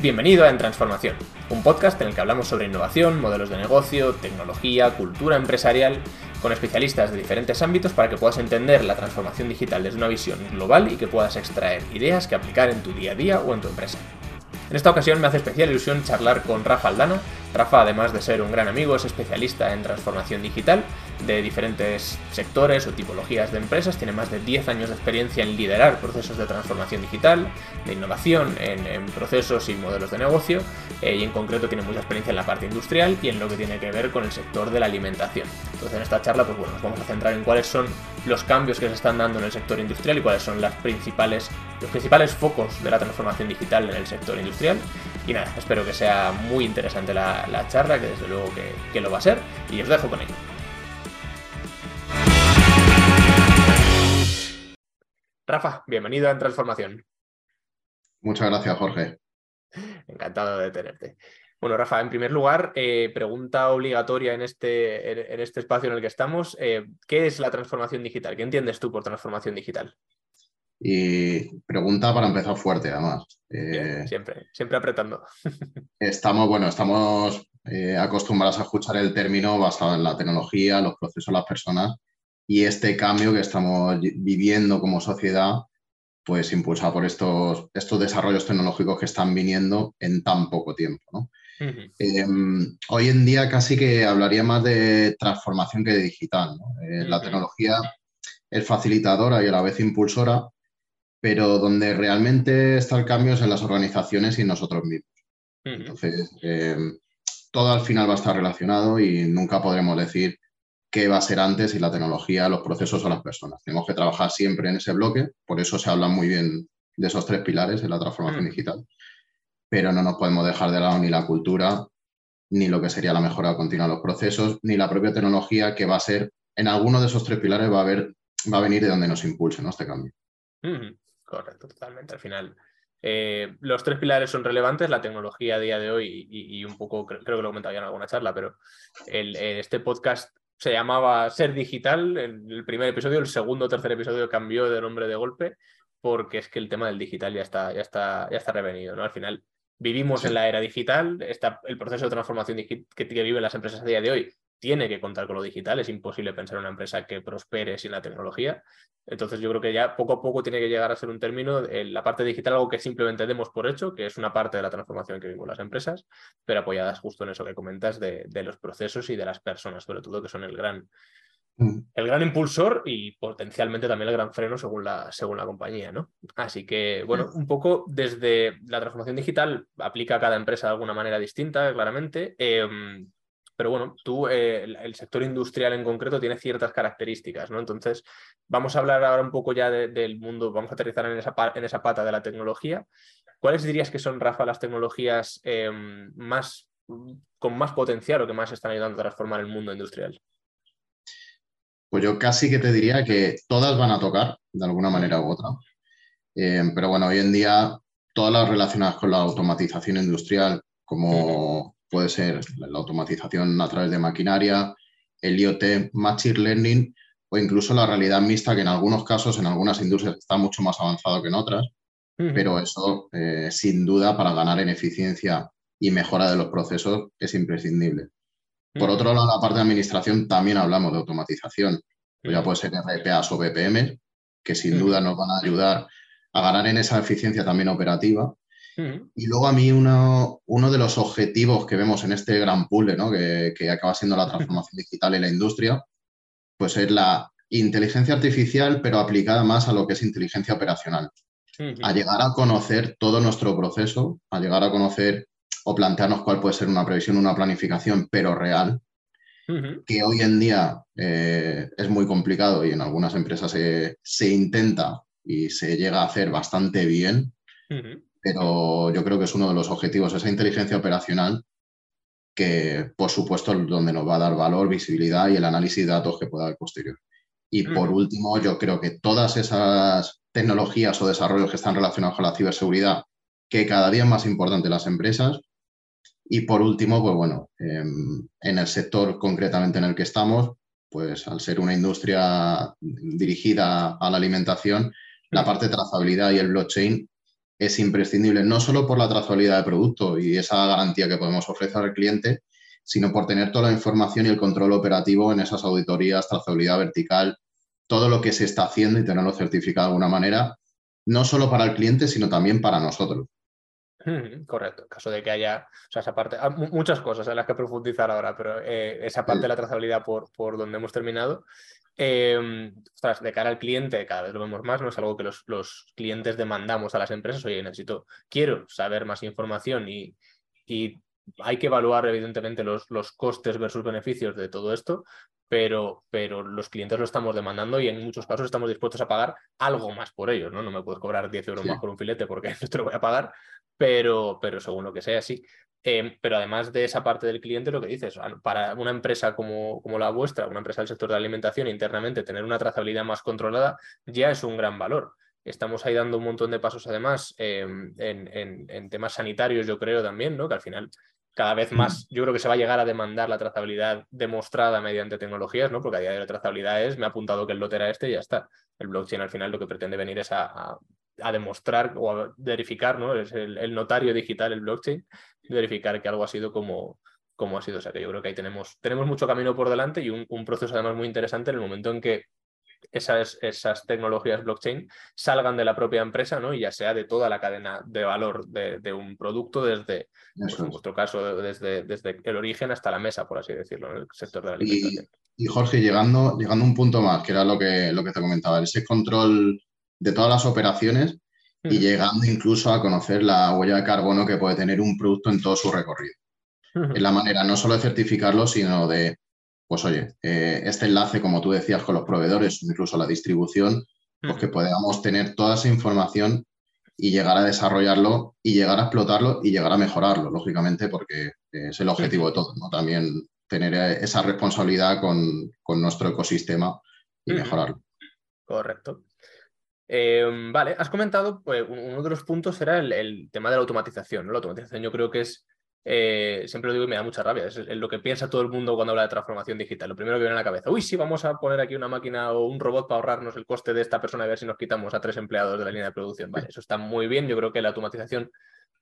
Bienvenido a En Transformación, un podcast en el que hablamos sobre innovación, modelos de negocio, tecnología, cultura empresarial, con especialistas de diferentes ámbitos para que puedas entender la transformación digital desde una visión global y que puedas extraer ideas que aplicar en tu día a día o en tu empresa. En esta ocasión me hace especial ilusión charlar con Rafa Aldana. Rafa, además de ser un gran amigo, es especialista en transformación digital de diferentes sectores o tipologías de empresas. Tiene más de 10 años de experiencia en liderar procesos de transformación digital, de innovación en, procesos y modelos de negocio, eh, y en concreto tiene mucha experiencia en la parte industrial y en lo que tiene que ver con el sector de la alimentación. Entonces en esta charla, pues bueno, nos vamos a centrar en cuáles son los cambios que se están dando en el sector industrial y cuáles son las principales, los principales focos de la transformación digital en el sector industrial y nada, espero que sea muy interesante la, charla, que desde luego que, lo va a ser. Y os dejo con ello. Rafa, bienvenido a Transformación. Muchas gracias, Jorge. Encantado de tenerte. Bueno, Rafa, en primer lugar, eh, pregunta obligatoria en este, en este espacio en el que estamos. Eh, ¿Qué es la transformación digital? ¿Qué entiendes tú por transformación digital? Y pregunta para empezar fuerte, además. Eh, siempre, siempre apretando. estamos, bueno, estamos acostumbrados a escuchar el término basado en la tecnología, los procesos, las personas y este cambio que estamos viviendo como sociedad, pues impulsado por estos, estos desarrollos tecnológicos que están viniendo en tan poco tiempo. Em, hoy en día casi que hablaría más de transformación que de digital. Eh, la tecnología es facilitadora y a la vez impulsora, pero donde realmente está el cambio es en las organizaciones y en nosotros mismos. Entonces, em, todo al final va a estar relacionado y nunca podremos decir qué va a ser antes si la tecnología, los procesos o las personas. Tenemos que trabajar siempre en ese bloque, por eso se habla muy bien de esos tres pilares en la transformación digital, pero no nos podemos dejar de lado ni la cultura, ni lo que sería la mejora continua de los procesos, ni la propia tecnología que va a ser, en alguno de esos tres pilares va a, haber, va a venir de donde nos impulse ¿no? este cambio. Correcto, totalmente. Al final, eh, los tres pilares son relevantes, la tecnología a día de hoy y, un poco, creo, que lo comentaba ya en alguna charla, pero el, este podcast se llamaba Ser Digital, en el primer episodio, el segundo o tercer episodio cambió de nombre de golpe, porque es que el tema del digital ya está, ya está, ya está revenido, ¿no? Al final vivimos en la era digital, está el proceso de transformación que, que viven las empresas a día de hoy tiene que contar con lo digital, es imposible pensar en una empresa que prospere sin la tecnología. Entonces yo creo que ya poco a poco tiene que llegar a ser un término, en la parte digital, algo que simplemente demos por hecho, que es una parte de la transformación que vivimos las empresas, pero apoyadas justo en eso que comentas de, los procesos y de las personas, sobre todo, que son el gran, mm. el gran impulsor y potencialmente también el gran freno según la, según la compañía. ¿no? Así que, bueno, un poco desde la transformación digital aplica a cada empresa de alguna manera distinta, claramente. Em, pero bueno, tú, eh, el, sector industrial en concreto tiene ciertas características, ¿no? Entonces, vamos a hablar ahora un poco ya del mundo, vamos a aterrizar en esa, en esa pata de la tecnología. ¿Cuáles dirías que son, Rafa, las tecnologías em, más, con más potencial o que más están ayudando a transformar el mundo industrial? Pues yo casi que te diría que todas van a tocar de alguna manera u otra. Em, pero bueno, hoy en día todas las relacionadas con la automatización industrial, como puede ser la automatización a través de maquinaria, el IoT, Machine Learning o incluso la realidad mixta, que en algunos casos, en algunas industrias está mucho más avanzado que en otras, pero eso eh, sin duda para ganar en eficiencia y mejora de los procesos es imprescindible. Por otro lado, la parte de administración también hablamos de automatización. ya puede ser RPAs o BPM, que sin duda nos van a ayudar a ganar en esa eficiencia también operativa y luego a mí uno, uno, de los objetivos que vemos en este gran pool ¿no? que, que, acaba siendo la transformación digital en la industria, pues es la inteligencia artificial, pero aplicada más a lo que es inteligencia operacional. A llegar a conocer todo nuestro proceso, a llegar a conocer o plantearnos cuál puede ser una previsión, una planificación, pero real, que hoy en día eh, es muy complicado y en algunas empresas se, se, intenta y se llega a hacer bastante bien, pero yo creo que es uno de los objetivos, esa inteligencia operacional, que por supuesto es donde nos va a dar valor, visibilidad y el análisis de datos que pueda haber posterior. Y por último, yo creo que todas esas tecnologías o desarrollos que están relacionados con la ciberseguridad, que cada día es más importante en las empresas. Y por último, pues bueno, em, en el sector concretamente en el que estamos, pues al ser una industria dirigida a la alimentación, la parte de trazabilidad y el blockchain es imprescindible, no solo por la trazabilidad de producto y esa garantía que podemos ofrecer al cliente, sino por tener toda la información y el control operativo en esas auditorías, trazabilidad vertical, todo lo que se está haciendo y tenerlo certificado de alguna manera, no solo para el cliente, sino también para nosotros. Correcto, en caso de que haya, o sea, esa parte, ah, muchas cosas en las que profundizar ahora, pero eh, esa parte de la trazabilidad por, por donde hemos terminado, eh, de cara al cliente, cada vez lo vemos más, no es algo que los, los, clientes demandamos a las empresas, oye, necesito, quiero saber más información y, y hay que evaluar evidentemente los, los, costes versus beneficios de todo esto, pero, pero los clientes lo estamos demandando y en muchos casos estamos dispuestos a pagar algo más por ellos, ¿no? No me puedes cobrar 10 euros más por un filete porque no te lo voy a pagar, pero, pero según lo que sea, sí. Em, pero además de esa parte del cliente, lo que dices, para una empresa como, como, la vuestra, una empresa del sector de alimentación, internamente tener una trazabilidad más controlada ya es un gran valor. Estamos ahí dando un montón de pasos además em, en, en, temas sanitarios, yo creo también, ¿no? que al final cada vez más yo creo que se va a llegar a demandar la trazabilidad demostrada mediante tecnologías, ¿no? porque a día de hoy la trazabilidad es, me ha apuntado que el lote era este y ya está. El blockchain al final lo que pretende venir es a demostrar o a verificar, ¿no? Es el, notario digital, el blockchain, verificar que algo ha sido como, como ha sido. O sea que yo creo que ahí tenemos, tenemos mucho camino por delante y un, proceso además muy interesante en el momento en que esas, esas tecnologías blockchain salgan de la propia empresa, ¿no? Y ya sea de toda la cadena de valor de, un producto, desde, pues, en vuestro caso, desde, desde el origen hasta la mesa, por así decirlo, en el sector de la alimentación. Y, Jorge, llegando, llegando a un punto más, que era lo que, lo que te comentaba, ese control de todas las operaciones y llegando incluso a conocer la huella de carbono que puede tener un producto en todo su recorrido. Es la manera no solo de certificarlo, sino de, pues oye, eh, este enlace, como tú decías, con los proveedores, incluso la distribución, pues que podamos tener toda esa información y llegar a desarrollarlo y llegar a explotarlo y llegar a mejorarlo, lógicamente, porque es el objetivo de todo, ¿no? También tener esa responsabilidad con, con nuestro ecosistema y mejorarlo. Correcto. Em, vale, has comentado, pues uno de los puntos era el, tema de la automatización. ¿no? La automatización yo creo que es, eh, siempre lo digo y me da mucha rabia, es, lo que piensa todo el mundo cuando habla de transformación digital. Lo primero que viene a la cabeza, uy, sí, vamos a poner aquí una máquina o un robot para ahorrarnos el coste de esta persona y ver si nos quitamos a tres empleados de la línea de producción. Vale, eso está muy bien, yo creo que la automatización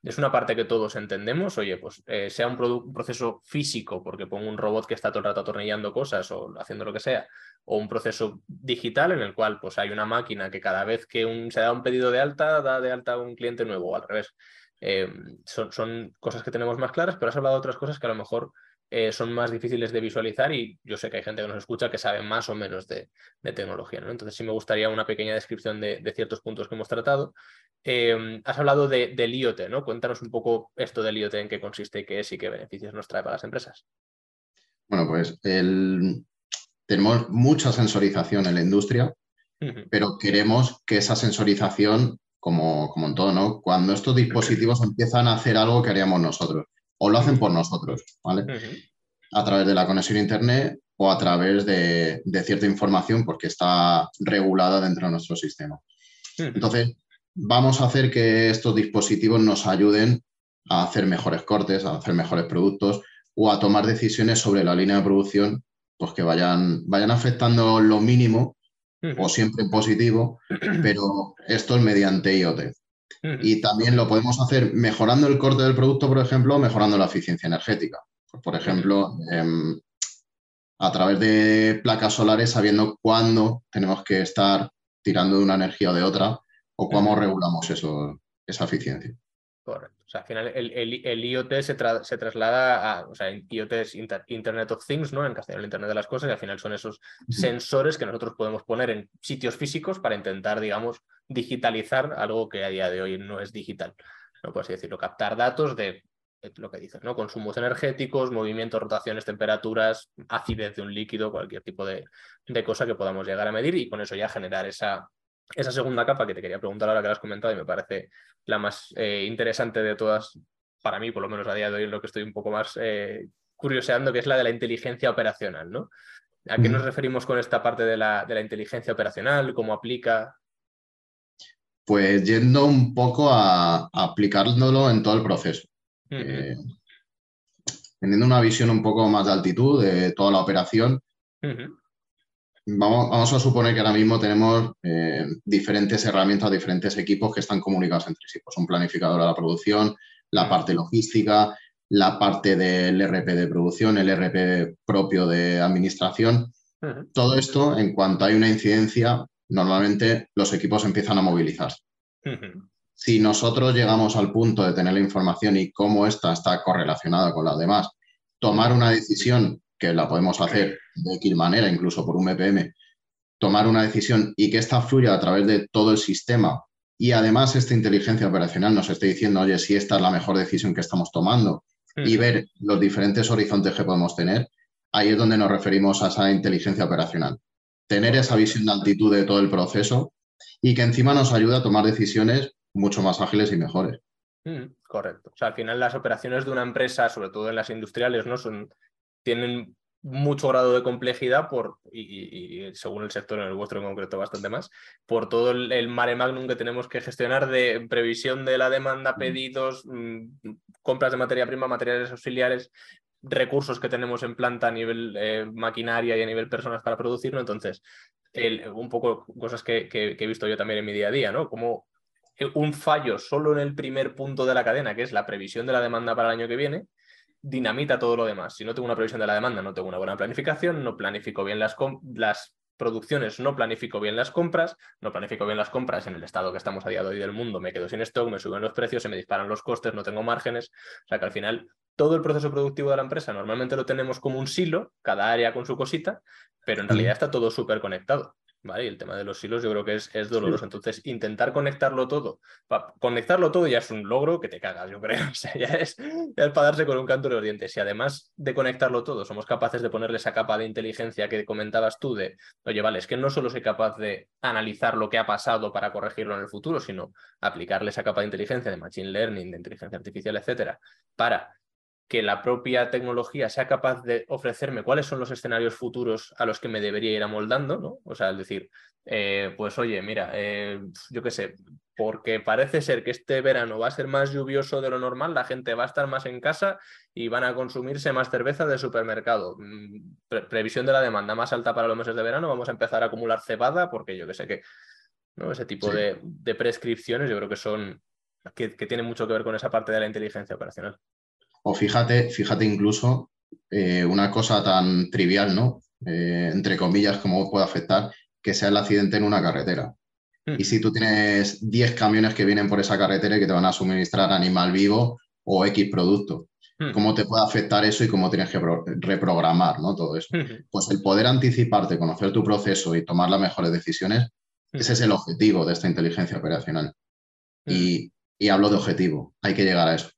es una parte que todos entendemos. Oye, pues eh, sea un, proceso físico, porque pongo un robot que está todo el rato atornillando cosas o haciendo lo que sea, o un proceso digital en el cual pues, hay una máquina que cada vez que se da un pedido de alta, da de alta a un cliente nuevo, o al revés. Eh, son, son, cosas que tenemos más claras, pero has hablado de otras cosas que a lo mejor eh, son más difíciles de visualizar y yo sé que hay gente que nos escucha que sabe más o menos de, tecnología. ¿no? Entonces sí me gustaría una pequeña descripción de, ciertos puntos que hemos tratado. Em, has hablado de, del IoT, ¿no? Cuéntanos un poco esto del IoT, en qué consiste, qué es y qué beneficios nos trae para las empresas. Bueno, pues tenemos mucha sensorización en la industria, pero queremos que esa sensorización, como, como en todo, ¿no? Cuando estos dispositivos empiezan a hacer algo que haríamos nosotros o lo hacen por nosotros, ¿vale? A través de la conexión a Internet o a través de, cierta información porque está regulada dentro de nuestro sistema. Entonces, vamos a hacer que estos dispositivos nos ayuden a hacer mejores cortes, a hacer mejores productos o a tomar decisiones sobre la línea de producción pues que vayan, vayan afectando lo mínimo o siempre en positivo, pero esto es mediante IoT. Y también lo podemos hacer mejorando el corte del producto, por ejemplo, mejorando la eficiencia energética. Por ejemplo, em, a través de placas solares, sabiendo cuándo tenemos que estar tirando de una energía o de otra, o cómo regulamos eso, esa eficiencia. Correcto. O sea, al final el, IoT se, traslada a, o sea, IoT es Internet of Things, ¿no? En castellano, el Internet de las cosas, y al final son esos sensores que nosotros podemos poner en sitios físicos para intentar, digamos, digitalizar algo que a día de hoy no es digital. No puedes decirlo, captar datos de lo que dices, ¿no? Consumos energéticos, movimientos, rotaciones, temperaturas, acidez de un líquido, cualquier tipo de, de cosa que podamos llegar a medir y con eso ya generar esa, esa segunda capa que te quería preguntar ahora que lo has comentado y me parece la más eh, interesante de todas, para mí, por lo menos a día de hoy, lo que estoy un poco más eh, curioseando, que es la de la inteligencia operacional, ¿no? ¿A qué nos referimos con esta parte de la, de la inteligencia operacional? ¿Cómo aplica? Pues yendo un poco a, aplicándolo en todo el proceso. Eh, teniendo una visión un poco más de altitud de toda la operación, vamos, a suponer que ahora mismo tenemos eh, diferentes herramientas, diferentes equipos que están comunicados entre sí. Pues un planificador de la producción, la parte logística, la parte del RP de producción, el RP propio de administración. Todo esto, en cuanto hay una incidencia, normalmente los equipos empiezan a movilizarse. Si nosotros llegamos al punto de tener la información y cómo esta está correlacionada con las demás, tomar una decisión que la podemos hacer de X manera, incluso por un BPM, tomar una decisión y que esta fluya a través de todo el sistema y además esta inteligencia operacional nos esté diciendo, oye, si esta es la mejor decisión que estamos tomando y ver los diferentes horizontes que podemos tener, ahí es donde nos referimos a esa inteligencia operacional. Tener esa visión de altitud de todo el proceso y que encima nos ayuda a tomar decisiones mucho más ágiles y mejores. correcto. O sea, al final las operaciones de una empresa, sobre todo en las industriales, ¿no? Son, tienen mucho grado de complejidad por, y, según el sector, en el vuestro en concreto bastante más, por todo el, mare magnum que tenemos que gestionar de previsión de la demanda, pedidos, mm, compras de materia prima, materiales auxiliares, recursos que tenemos en planta a nivel eh, maquinaria y a nivel personas para producirlo. Entonces, un poco cosas que, he visto yo también en mi día a día, ¿no? Como un fallo solo en el primer punto de la cadena, que es la previsión de la demanda para el año que viene, dinamita todo lo demás. Si no tengo una previsión de la demanda, no tengo una buena planificación, no planifico bien las, las producciones, no planifico bien las compras, no planifico bien las compras en el estado que estamos a día de hoy del mundo, me quedo sin stock, me suben los precios, se me disparan los costes, no tengo márgenes. O sea que al final todo el proceso productivo de la empresa normalmente lo tenemos como un silo, cada área con su cosita, pero en realidad está todo súper conectado. ¿Vale? Y el tema de los hilos yo creo que es, es doloroso. Entonces, intentar conectarlo todo, conectarlo todo ya es un logro que te cagas, yo creo. O sea, ya es, para darse con un canto de los dientes. Si además de conectarlo todo, somos capaces de ponerle esa capa de inteligencia que comentabas tú de, oye, vale, es que no solo soy capaz de analizar lo que ha pasado para corregirlo en el futuro, sino aplicarle esa capa de inteligencia de machine learning, de inteligencia artificial, etcétera, para que la propia tecnología sea capaz de ofrecerme cuáles son los escenarios futuros a los que me debería ir amoldando, ¿no? O sea, es decir, eh, pues oye, mira, eh, yo qué sé, porque parece ser que este verano va a ser más lluvioso de lo normal, la gente va a estar más en casa y van a consumirse más cerveza de supermercado. Mm, previsión de la demanda más alta para los meses de verano, vamos a empezar a acumular cebada porque yo qué sé que, ¿no? Ese tipo de, prescripciones yo creo que son, que tienen mucho que ver con esa parte de la inteligencia operacional. O fíjate, fíjate incluso eh, una cosa tan trivial, ¿no? Eh, entre comillas, como puede afectar que sea el accidente en una carretera. Y si tú tienes 10 camiones que vienen por esa carretera y que te van a suministrar animal vivo o X producto, ¿cómo te puede afectar eso y cómo tienes que reprogramar ¿no? todo eso? Pues el poder anticiparte, conocer tu proceso y tomar las mejores decisiones, ese es el objetivo de esta inteligencia operacional. y hablo de objetivo, hay que llegar a eso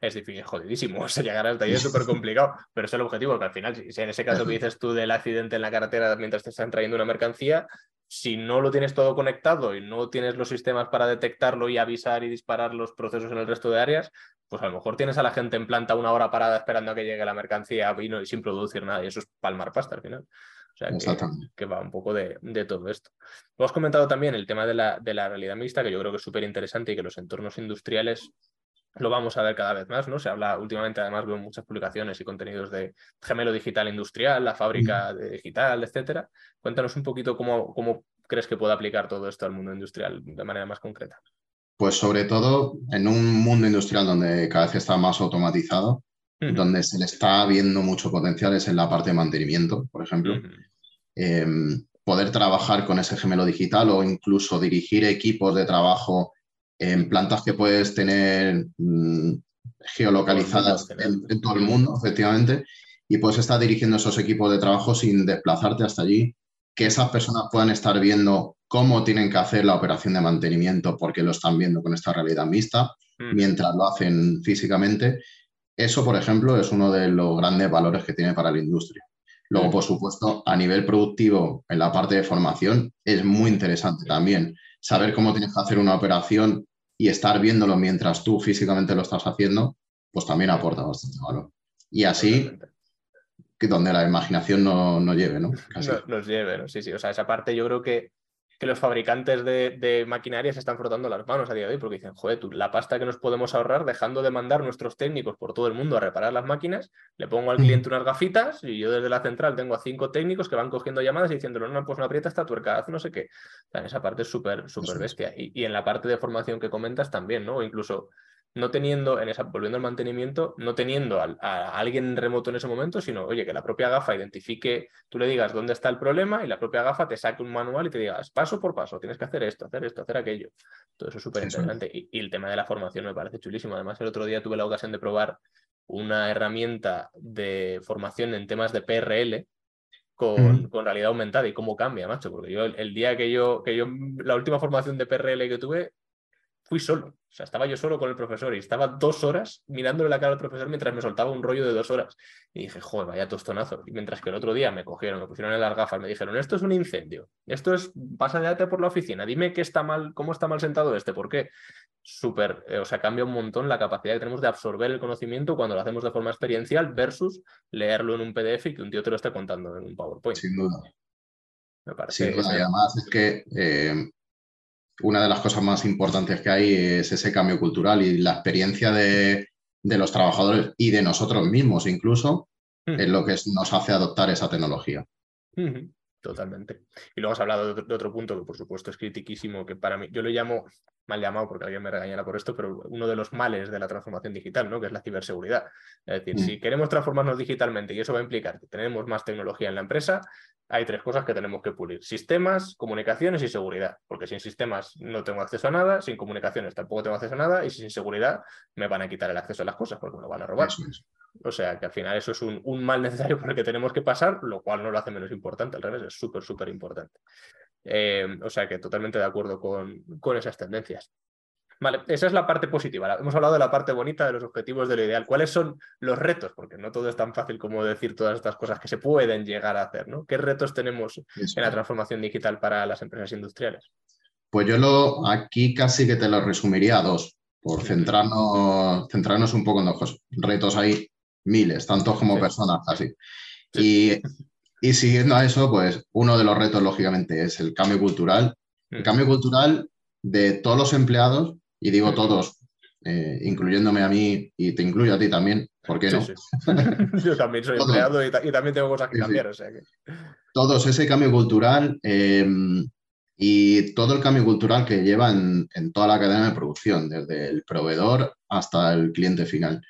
es difícil, jodidísimo. O sea, llegar hasta ahí es súper complicado, pero es el objetivo, que al final, si en ese caso que dices tú del accidente en la carretera mientras te están trayendo una mercancía, si no lo tienes todo conectado y no tienes los sistemas para detectarlo y avisar y disparar los procesos en el resto de áreas, pues a lo mejor tienes a la gente en planta una hora parada esperando a que llegue la mercancía y, y sin producir nada, y eso es palmar pasta al final. O sea, que, va un poco de, todo esto. Hemos comentado también el tema de la, de la realidad mixta, que yo creo que es súper interesante y que los entornos industriales lo vamos a ver cada vez más, ¿no? Se habla últimamente, además veo muchas publicaciones y contenidos de gemelo digital industrial, la fábrica digital, etcétera. Cuéntanos un poquito cómo, cómo crees que puede aplicar todo esto al mundo industrial de manera más concreta. Pues sobre todo en un mundo industrial donde cada vez está más automatizado, donde se le está viendo mucho potencial es en la parte de mantenimiento, por ejemplo. Em, poder trabajar con ese gemelo digital o incluso dirigir equipos de trabajo en plantas que puedes tener mm, geolocalizadas en, todo el mundo, efectivamente, y puedes estar dirigiendo esos equipos de trabajo sin desplazarte hasta allí, que esas personas puedan estar viendo cómo tienen que hacer la operación de mantenimiento porque lo están viendo con esta realidad mixta, mm. mientras lo hacen físicamente. Eso, por ejemplo, es uno de los grandes valores que tiene para la industria. Luego, mm. por supuesto, a nivel productivo, en la parte de formación, es muy interesante también saber cómo tienes que hacer una operación y estar viéndolo mientras tú físicamente lo estás haciendo, pues también aporta bastante valor. Y así, que donde la imaginación no, no lleve, ¿no? Nos lleve, ¿no? Sí, sí. O sea, esa parte yo creo que que los fabricantes de, maquinaria se están frotando las manos a día de hoy porque dicen, joder, la pasta que nos podemos ahorrar dejando de mandar nuestros técnicos por todo el mundo a reparar las máquinas, le pongo al cliente unas gafitas y yo desde la central tengo a cinco técnicos que van cogiendo llamadas y diciéndole, no, pues no aprieta esta tuerca, no sé qué. O esa parte es súper, súper bestia. Y, y, en la parte de formación que comentas también, ¿no? incluso no teniendo, en esa, volviendo al mantenimiento, no teniendo a, alguien remoto en ese momento, sino, oye, que la propia gafa identifique, tú le digas dónde está el problema y la propia gafa te saque un manual y te digas paso por paso, tienes que hacer esto, hacer esto, hacer aquello. Todo eso es súper interesante. Y, y, el tema de la formación me parece chulísimo. Además, el otro día tuve la ocasión de probar una herramienta de formación en temas de PRL, con, con, realidad aumentada y cómo cambia, macho. Porque yo el, día que yo, que yo, la última formación de PRL que tuve, fui solo. O sea, estaba yo solo con el profesor y estaba dos horas mirándole la cara al profesor mientras me soltaba un rollo de dos horas. Y dije, joder, vaya tostonazo. Y mientras que el otro día me cogieron, me pusieron en las gafas, me dijeron, esto es un incendio, esto es, pasa de por la oficina, dime qué está mal, cómo está mal sentado este, ¿por qué? Súper, eh, o sea, cambia un montón la capacidad que tenemos de absorber el conocimiento cuando lo hacemos de forma experiencial versus leerlo en un PDF y que un tío te lo esté contando en un PowerPoint. Sin duda. Me parece. Sin duda. Y además es que eh, una de las cosas más importantes que hay es ese cambio cultural y la experiencia de, los trabajadores y de nosotros mismos incluso es lo que nos hace adoptar esa tecnología. Totalmente. Y luego has hablado de otro, punto que por supuesto es critiquísimo, que para mí, yo lo llamo, mal llamado porque alguien me regañará por esto, pero uno de los males de la transformación digital, ¿no? que es la ciberseguridad. Es decir, mm. si queremos transformarnos digitalmente y eso va a implicar que tenemos más tecnología en la empresa, hay tres cosas que tenemos que pulir. Sistemas, comunicaciones y seguridad. Porque sin sistemas no tengo acceso a nada, sin comunicaciones tampoco tengo acceso a nada y sin seguridad me van a quitar el acceso a las cosas porque me lo van a robar. O sea que al final eso es un, mal necesario por el que tenemos que pasar, lo cual no lo hace menos importante, al revés, es súper, súper importante. Eh, o sea que totalmente de acuerdo con, con esas tendencias. Vale, esa es la parte positiva. Hemos hablado de la parte bonita de los objetivos de lo ideal. ¿Cuáles son los retos? Porque no todo es tan fácil como decir todas estas cosas que se pueden llegar a hacer, ¿no? ¿Qué retos tenemos en la transformación digital para las empresas industriales? Pues yo lo aquí casi que te lo resumiría a dos, por centrarnos, centrarnos un poco en los retos ahí miles, tantos como personas, así. Y, y, siguiendo a eso, pues uno de los retos, lógicamente, es el cambio cultural. El mm. cambio cultural de todos los empleados, y digo todos, eh, incluyéndome a mí y te incluyo a ti también, ¿por qué no? Yo también soy empleado y, también tengo cosas que cambiar. O sea que... Todos, ese cambio cultural em, y todo el cambio cultural que lleva en, en toda la cadena de producción, desde el proveedor hasta el cliente final.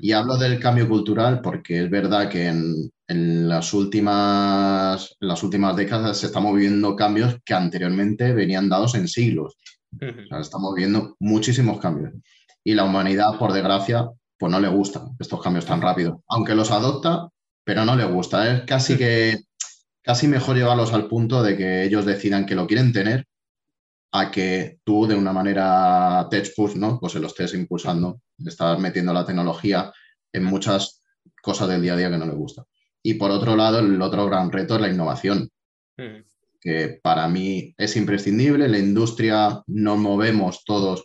Y hablo del cambio cultural porque es verdad que en, las, últimas, las últimas décadas se estamos viviendo cambios que anteriormente venían dados en siglos. Estamos viendo muchísimos cambios. Y la humanidad, por desgracia, pues no le gustan estos cambios tan rápidos. Aunque los adopta, pero no le gusta. Es casi que casi mejor llevarlos al punto de que ellos decidan que lo quieren tener a que tú de una manera tech push, ¿no? Pues se lo estés impulsando, estás metiendo la tecnología en muchas cosas del día a día que no le gusta. Y por otro lado, el otro gran reto es la innovación. Que para mí es imprescindible. La industria nos movemos todos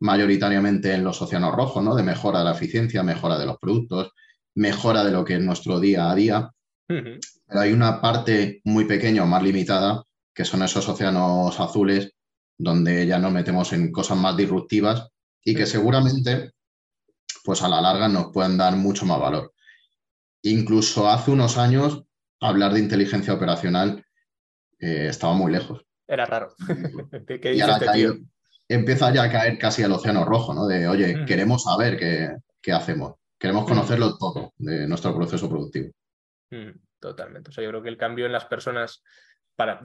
mayoritariamente en los océanos rojos, ¿no? De mejora de la eficiencia, mejora de los productos, mejora de lo que es nuestro día a día. Pero hay una parte muy pequeña o más limitada, que son esos océanos azules donde ya nos metemos en cosas más disruptivas y que seguramente, pues a la larga nos pueden dar mucho más valor. Incluso hace unos años, hablar de inteligencia operacional eh, estaba muy lejos. Era raro. y ahora este empieza ya a caer casi al océano rojo, ¿no? De, oye, queremos saber qué, hacemos, queremos conocerlo todo de nuestro proceso productivo. Totalmente. O sea, yo creo que el cambio en las personas, para,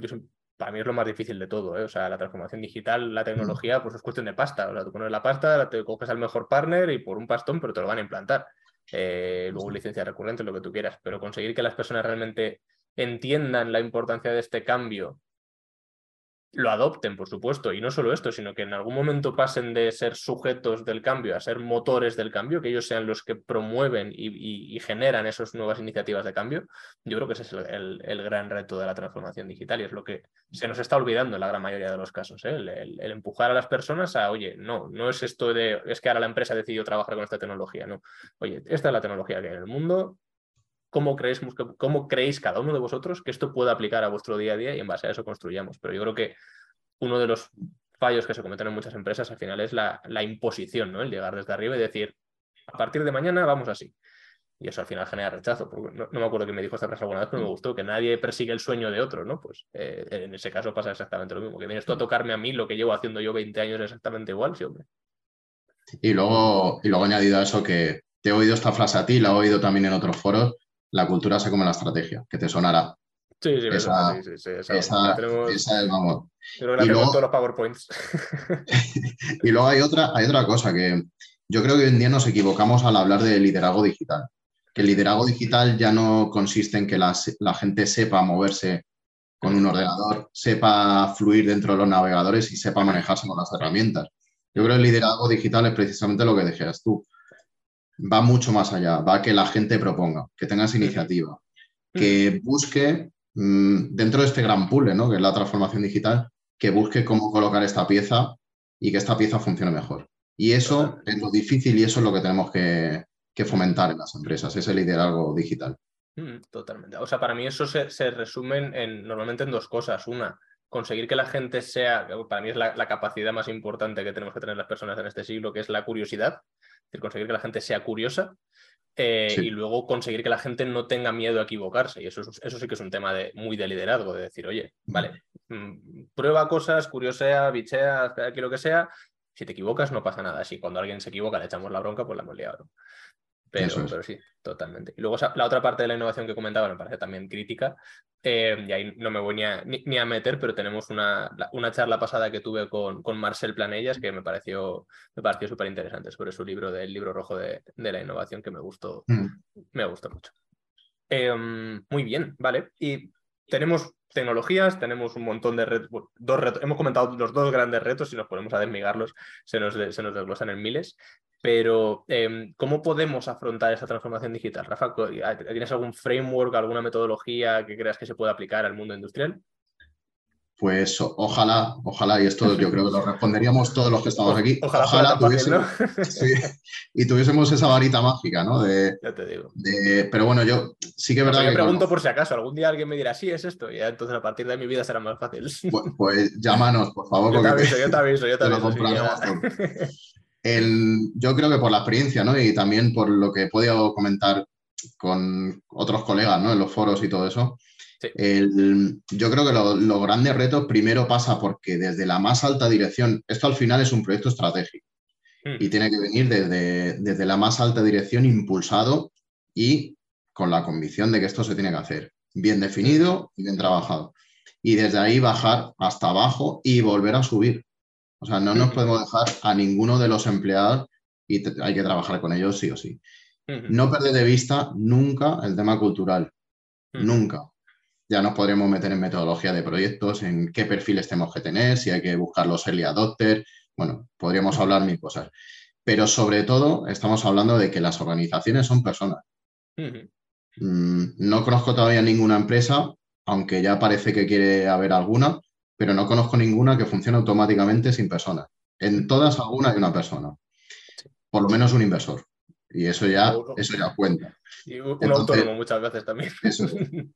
para mí es lo más difícil de todo. ¿eh? O sea, la transformación digital, la tecnología, pues es cuestión de pasta. O sea, tú pones la pasta, te coges al mejor partner y por un pastón, pero te lo van a implantar. Eh, luego licencia recurrente, lo que tú quieras. Pero conseguir que las personas realmente entiendan la importancia de este cambio lo adopten, por supuesto, y no solo esto, sino que en algún momento pasen de ser sujetos del cambio a ser motores del cambio, que ellos sean los que promueven y, generan esas nuevas iniciativas de cambio, yo creo que ese es el, gran reto de la transformación digital y es lo que se nos está olvidando en la gran mayoría de los casos, ¿eh? el, empujar a las personas a, oye, no, no es esto de, es que ahora la empresa decidió trabajar con esta tecnología, no, oye, esta es la tecnología que hay en el mundo, cómo creéis, cómo creéis cada uno de vosotros que esto puede aplicar a vuestro día a día y en base a eso construyamos. Pero yo creo que uno de los fallos que se cometen en muchas empresas al final es la, la imposición, ¿no? El llegar desde arriba y decir, a partir de mañana vamos así. Y eso al final genera rechazo. no, me acuerdo que me dijo esta frase alguna vez, pero me mm. gustó, que nadie persigue el sueño de otro, ¿no? Pues eh, en ese caso pasa exactamente lo mismo, que vienes tú a tocarme a mí lo que llevo haciendo yo 20 años exactamente igual, sí, hombre. Y luego, y luego añadido a eso que te he oído esta frase a ti, la he oído también en otros foros, la cultura se come la estrategia, que te sonará. Sí, sí, esa, sí, sí, esa, esa, esa, es, vamos. Yo creo que la y luego, todos los PowerPoints. y luego hay otra, hay otra cosa que yo creo que hoy en día nos equivocamos al hablar de liderazgo digital que el liderazgo digital ya no consiste en que la, gente sepa moverse con un ordenador, sepa fluir dentro de los navegadores y sepa manejarse con las herramientas. Yo creo que el liderazgo digital es precisamente lo que decías tú. Va mucho más allá, va a que la gente proponga, que tengas iniciativa, que busque mm, dentro de este gran puzzle, ¿no? que es la transformación digital, que busque cómo colocar esta pieza y que esta pieza funcione mejor. Y eso es lo difícil y eso es lo que tenemos que, que fomentar en las empresas, ese liderazgo digital. Totalmente. O sea, para mí eso se, se resume en, normalmente en dos cosas. Una, conseguir que la gente sea, para mí es la, capacidad más importante que tenemos que tener las personas en este siglo, que es la curiosidad, decir, conseguir que la gente sea curiosa eh, y luego conseguir que la gente no tenga miedo a equivocarse. Y eso, eso sí que es un tema de, muy de liderazgo, de decir, oye, vale, mm, prueba cosas, curiosea, bichea, aquí lo que sea. Si te equivocas, no pasa nada. Si cuando alguien se equivoca le echamos la bronca, pues la hemos liado. Pero, sí, totalmente. Y luego la otra parte de la innovación que comentaba me parece también crítica, eh, y ahí no me voy ni a, meter, pero tenemos una, una, charla pasada que tuve con, con Marcel Planellas que me pareció me pareció súper interesante sobre su libro del libro rojo de, de, la innovación que me gustó, mm. me gustó mucho. Em, muy bien, vale. Y tenemos tecnologías, tenemos un montón de retos, dos retos, hemos comentado los dos grandes retos, si nos ponemos a desmigarlos, se nos, se nos desglosan en miles, pero em, ¿cómo podemos afrontar esa transformación digital? Rafa, ¿tienes algún framework, alguna metodología que creas que se pueda aplicar al mundo industrial? Pues ojalá, ojalá, y esto yo creo que lo responderíamos todos los que estamos aquí. Ojalá, tuviésemos, y tuviésemos esa varita mágica, ¿no? De, ya te digo. pero bueno, yo sí que es verdad. Yo pregunto por si acaso, algún día alguien me dirá, sí, es esto, y ya entonces a partir de mi vida será más fácil. Pues, pues llámanos, por favor. Yo te aviso, yo te aviso, yo te aviso. Yo creo que por la experiencia, ¿no? Y también por lo que he podido comentar con otros colegas, ¿no? En los foros y todo eso yo creo que los grandes retos primero pasa porque desde la más alta dirección, esto al final es un proyecto estratégico hmm. y tiene que venir desde, desde la más alta dirección impulsado y con la convicción de que esto se tiene que hacer bien definido y bien trabajado. Y desde ahí bajar hasta abajo y volver a subir. O sea, no nos podemos dejar a ninguno de los empleados y hay que trabajar con ellos sí o sí. No perder de vista nunca el tema cultural. Nunca ya nos podremos meter en metodología de proyectos, en qué perfiles tenemos que tener, si hay que buscar los early adopters, bueno, podríamos hablar mil cosas. Pero sobre todo estamos hablando de que las organizaciones son personas. Mm, no conozco todavía ninguna empresa, aunque ya parece que quiere haber alguna, pero no conozco ninguna que funcione automáticamente sin personas. En todas alguna hay una persona, por lo menos un inversor. Y eso ya, eso ya cuenta. Y un autónomo muchas veces también. Eso es.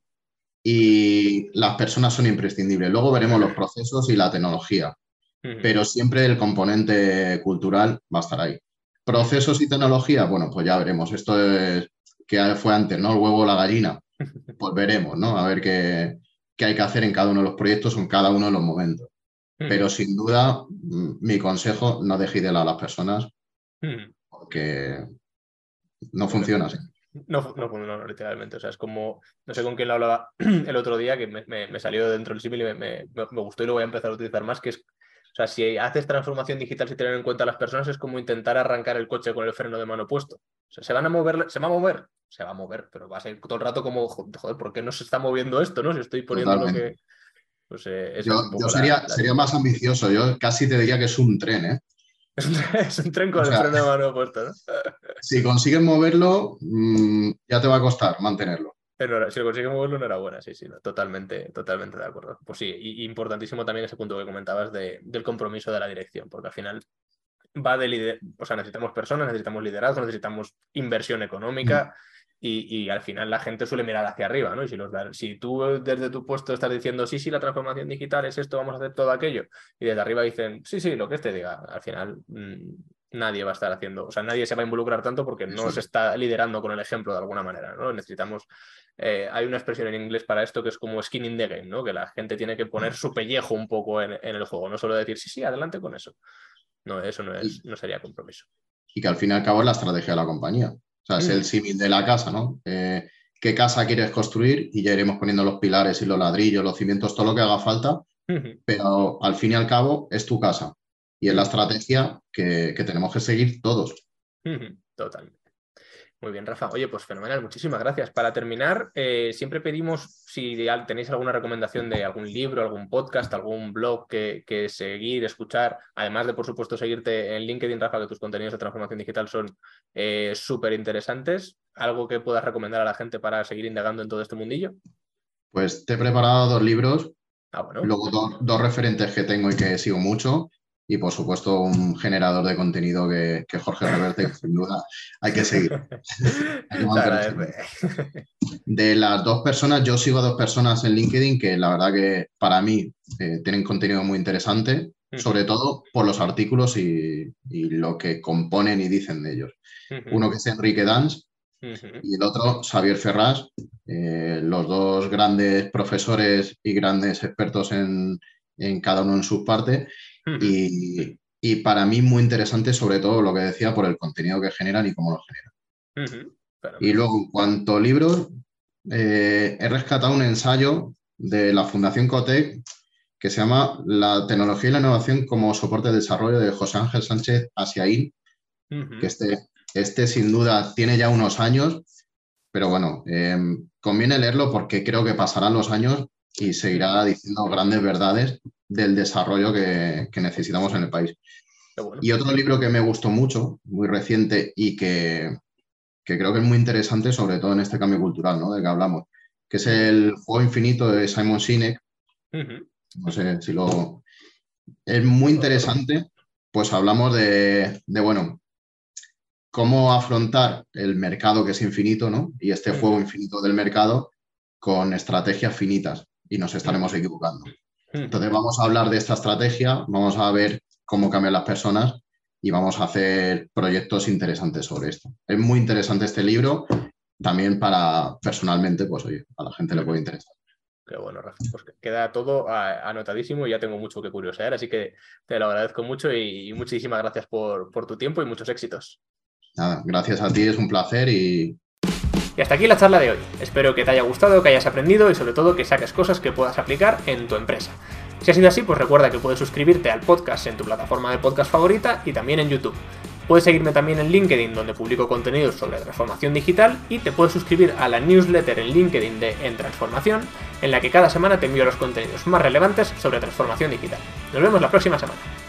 y las personas son imprescindibles. Luego veremos los procesos y la tecnología, pero siempre el componente cultural va a estar ahí. Procesos y tecnología, bueno, pues ya veremos. Esto es que fue antes, ¿no? El huevo o la gallina. Pues veremos, ¿no? A ver qué, hay que hacer en cada uno de los proyectos o en cada uno de los momentos. Pero sin duda, mi consejo, no dejéis de lado a las personas, porque no funciona así. No, no, no, literalmente. O sea, es como, no sé con quién lo hablaba el otro día, que me, salió dentro del símil y me, gustó y lo voy a empezar a utilizar más, que es, o sea, si haces transformación digital sin tener en cuenta a las personas, es como intentar arrancar el coche con el freno de mano puesto. O sea, se van a mover, se va a mover, se va a mover, pero va a ser todo el rato como, joder, ¿por qué no se está moviendo esto, no? Si estoy poniendo lo que... Pues, eh, yo, sería, sería más ambicioso, yo casi te diría que es un tren, ¿eh? Es un, tren con el freno de mano puesto, ¿no? si consigues moverlo, mm, ya te va a costar mantenerlo. Pero si lo consigues moverlo, enhorabuena, sí, sí, totalmente, totalmente de acuerdo. Pues sí, y, importantísimo también ese punto que comentabas del compromiso de la dirección, porque al final va de liderazgo, o sea, necesitamos personas, necesitamos liderazgo, necesitamos inversión económica. Y, al final la gente suele mirar hacia arriba, ¿no? Y si, si tú desde tu puesto estás diciendo, sí, sí, la transformación digital es esto, vamos a hacer todo aquello, y desde arriba dicen, sí, sí, lo que este diga, al final mm, nadie va a estar haciendo, o sea, nadie se va a involucrar tanto porque no se está liderando con el ejemplo de alguna manera, ¿no? Necesitamos, eh, hay una expresión en inglés para esto que es como skin in the game, ¿no? Que la gente tiene que poner su pellejo un poco en, el juego, no solo decir, sí, sí, adelante con eso. No, eso no, es, no sería compromiso. Y que al fin y al cabo es la estrategia de la compañía. O sea, es el símil de la casa, ¿no? Eh, ¿Qué casa quieres construir? Y ya iremos poniendo los pilares y los ladrillos, los cimientos, todo lo que haga falta, pero al fin y al cabo es tu casa. Y es la estrategia que, tenemos que seguir todos. Totalmente. Muy bien, Rafa. Oye, pues fenomenal, muchísimas gracias. Para terminar, eh, siempre pedimos si tenéis alguna recomendación de algún libro, algún podcast, algún blog que, seguir, escuchar, además de, por supuesto, seguirte en LinkedIn, Rafa, que tus contenidos de transformación digital son eh, súper interesantes. ¿Algo que puedas recomendar a la gente para seguir indagando en todo este mundillo? Pues te he preparado dos libros, ah, luego dos referentes que tengo y que sigo mucho y por supuesto un generador de contenido que, Jorge Reverte, sin duda hay que seguir. de las dos personas, yo sigo a dos personas en LinkedIn que la verdad que para mí eh, tienen contenido muy interesante, sobre todo por los artículos y, lo que componen y dicen de ellos. Uno que es Enrique Dans y el otro Xavier Ferraz, eh, los dos grandes profesores y grandes expertos en, en cada uno en su parte y, para mí muy interesante, sobre todo lo que decía, por el contenido que generan y cómo lo generan. Y luego, en cuanto a libros, eh, he rescatado un ensayo de la Fundación Cotec que se llama La tecnología y la innovación como soporte de desarrollo de José Ángel Sánchez Asiaín, que este, este sin duda tiene ya unos años, pero bueno, eh, conviene leerlo porque creo que pasarán los años y seguirá diciendo grandes verdades del desarrollo que, necesitamos en el país. Y otro libro que me gustó mucho, muy reciente y que, creo que es muy interesante, sobre todo en este cambio cultural ¿no? del que hablamos, que es El Juego Infinito de Simon Sinek. No sé si lo... Es muy interesante, pues hablamos de, de, bueno, cómo afrontar el mercado que es infinito, ¿no? Y este juego infinito del mercado con estrategias finitas y nos estaremos equivocando. Entonces vamos a hablar de esta estrategia, vamos a ver cómo cambian las personas y vamos a hacer proyectos interesantes sobre esto. Es muy interesante este libro, también para personalmente, pues oye, a la gente le puede interesar. Qué bueno, Rafa. Pues queda todo anotadísimo y ya tengo mucho que curiosear, así que te lo agradezco mucho y muchísimas gracias por, por tu tiempo y muchos éxitos. Nada, gracias a ti, es un placer y y hasta aquí la charla de hoy. Espero que te haya gustado, que hayas aprendido y sobre todo que saques cosas que puedas aplicar en tu empresa. Si ha sido así, pues recuerda que puedes suscribirte al podcast en tu plataforma de podcast favorita y también en YouTube. Puedes seguirme también en LinkedIn donde publico contenidos sobre transformación digital y te puedes suscribir a la newsletter en LinkedIn de En Transformación, en la que cada semana te envío los contenidos más relevantes sobre transformación digital. Nos vemos la próxima semana.